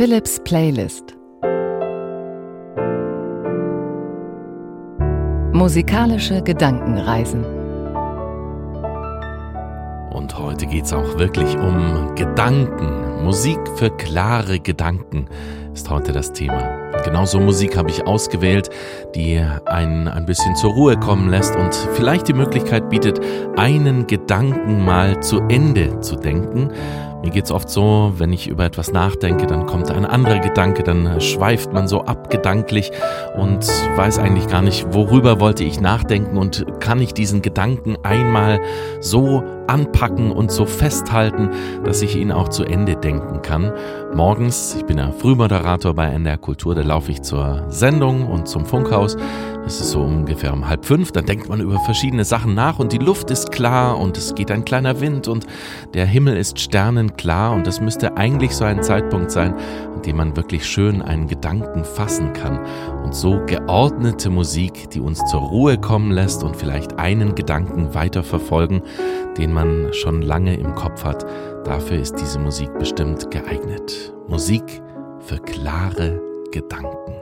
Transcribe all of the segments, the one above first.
Philips Playlist Musikalische Gedankenreisen Und heute geht es auch wirklich um Gedanken. Musik für klare Gedanken ist heute das Thema. Genauso Musik habe ich ausgewählt, die einen ein bisschen zur Ruhe kommen lässt und vielleicht die Möglichkeit bietet, einen Gedanken mal zu Ende zu denken. Mir geht's oft so, wenn ich über etwas nachdenke, dann kommt ein anderer Gedanke, dann schweift man so ab gedanklich und weiß eigentlich gar nicht, worüber wollte ich nachdenken und kann ich diesen Gedanken einmal so anpacken und so festhalten, dass ich ihn auch zu Ende denken kann. Morgens, ich bin ja Frühmoderator bei NDR Kultur, da laufe ich zur Sendung und zum Funkhaus. Es ist so ungefähr um halb fünf, dann denkt man über verschiedene Sachen nach und die Luft ist klar und es geht ein kleiner Wind und der Himmel ist sternenklar und das müsste eigentlich so ein Zeitpunkt sein, an dem man wirklich schön einen Gedanken fassen kann und so geordnete Musik, die uns zur Ruhe kommen lässt und vielleicht einen Gedanken weiter verfolgen, den man schon lange im Kopf hat, dafür ist diese Musik bestimmt geeignet. Musik für klare Gedanken.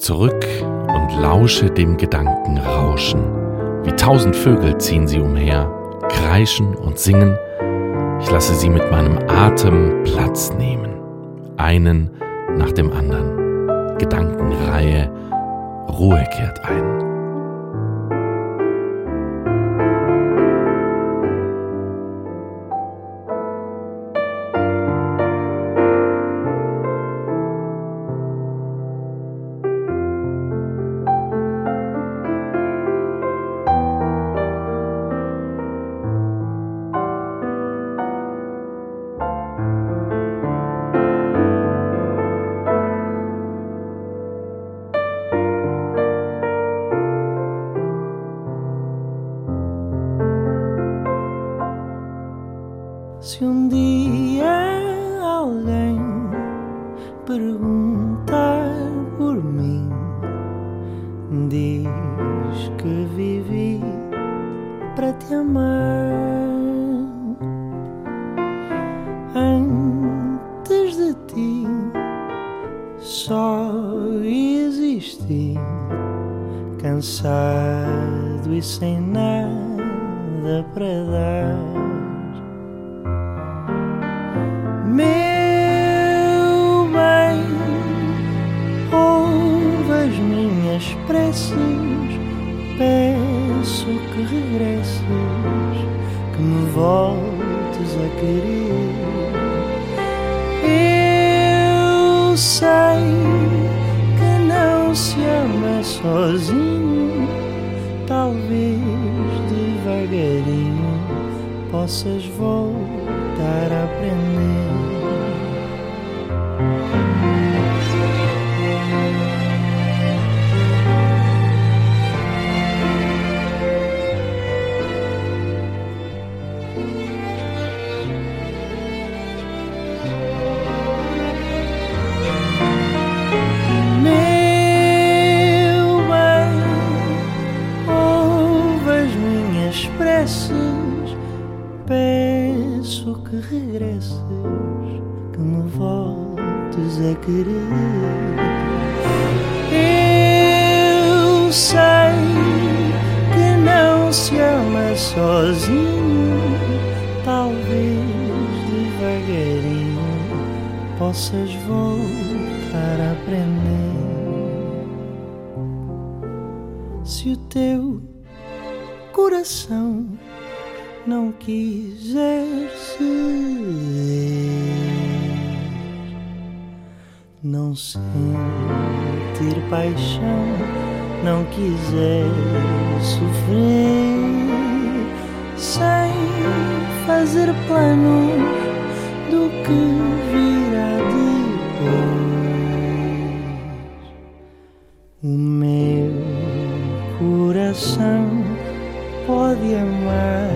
Mich zurück und lausche dem Gedankenrauschen. Wie tausend Vögel ziehen sie umher, kreischen und singen. Ich lasse sie mit meinem Atem Platz nehmen. Einen nach dem anderen. Gedankenreihe, Ruhe kehrt ein. Nada para dar. Meu bem, ouve as minhas preces, peço que regresses, que me voltes a querer. Eu sei que não se ama sozinho, talvez devagarinho possas voltar a aprender. Querer. Eu sei que não se ama sozinho, talvez devagarinho possas voltar a aprender. Se o teu coração não quiser não sentir paixão, não quiser sofrer, sem fazer planos do que virá depois. O meu coração pode amar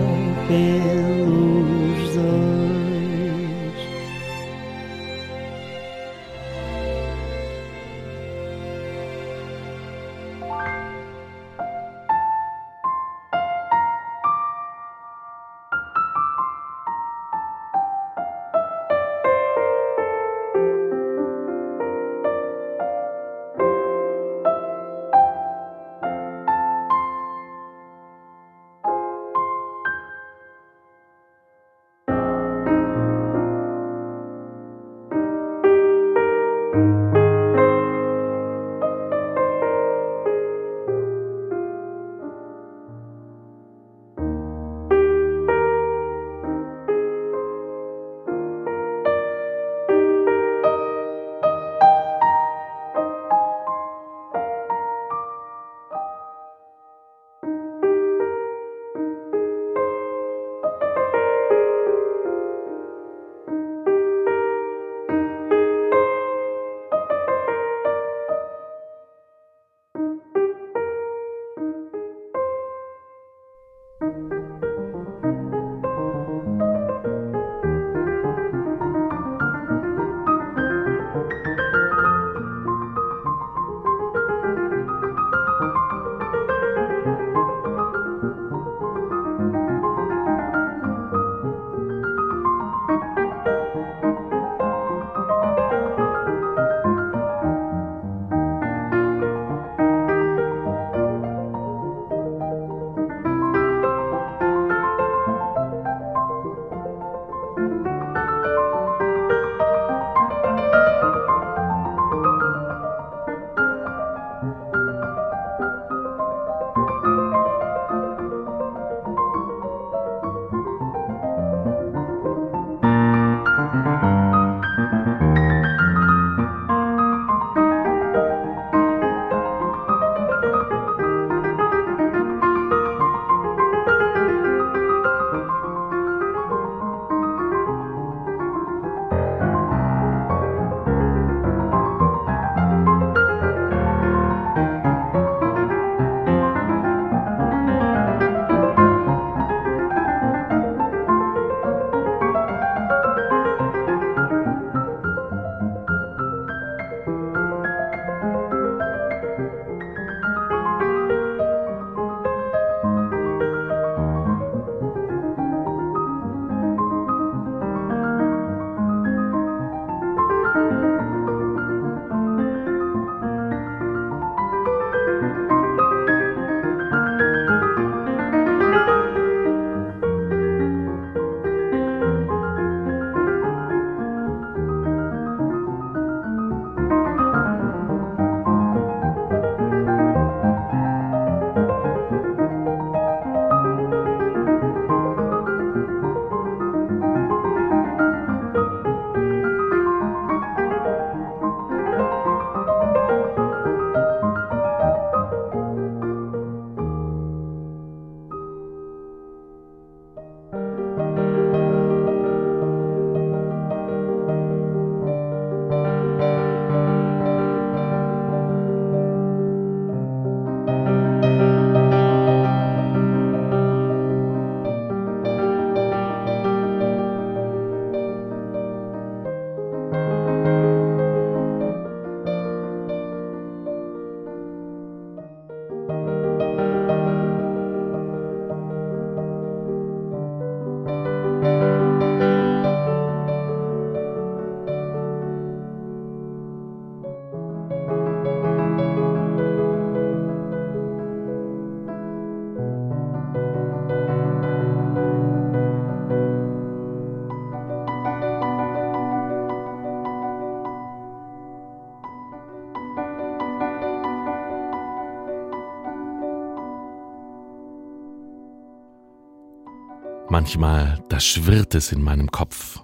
Manchmal, da schwirrt es in meinem Kopf.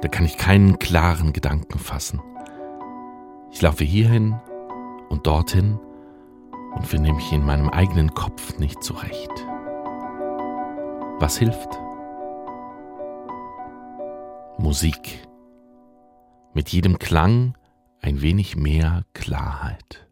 Da kann ich keinen klaren Gedanken fassen. Ich laufe hierhin und dorthin und finde mich in meinem eigenen Kopf nicht zurecht. Was hilft? Musik. Mit jedem Klang ein wenig mehr Klarheit.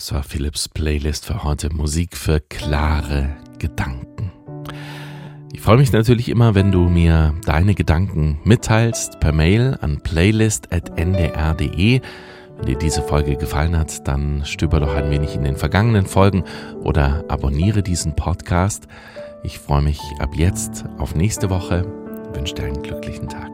Das war Philips Playlist für heute Musik für klare Gedanken. Ich freue mich natürlich immer, wenn du mir deine Gedanken mitteilst per Mail an playlist.ndr.de. Wenn dir diese Folge gefallen hat, dann stöber doch ein wenig in den vergangenen Folgen oder abonniere diesen Podcast. Ich freue mich ab jetzt auf nächste Woche. Ich wünsche dir einen glücklichen Tag.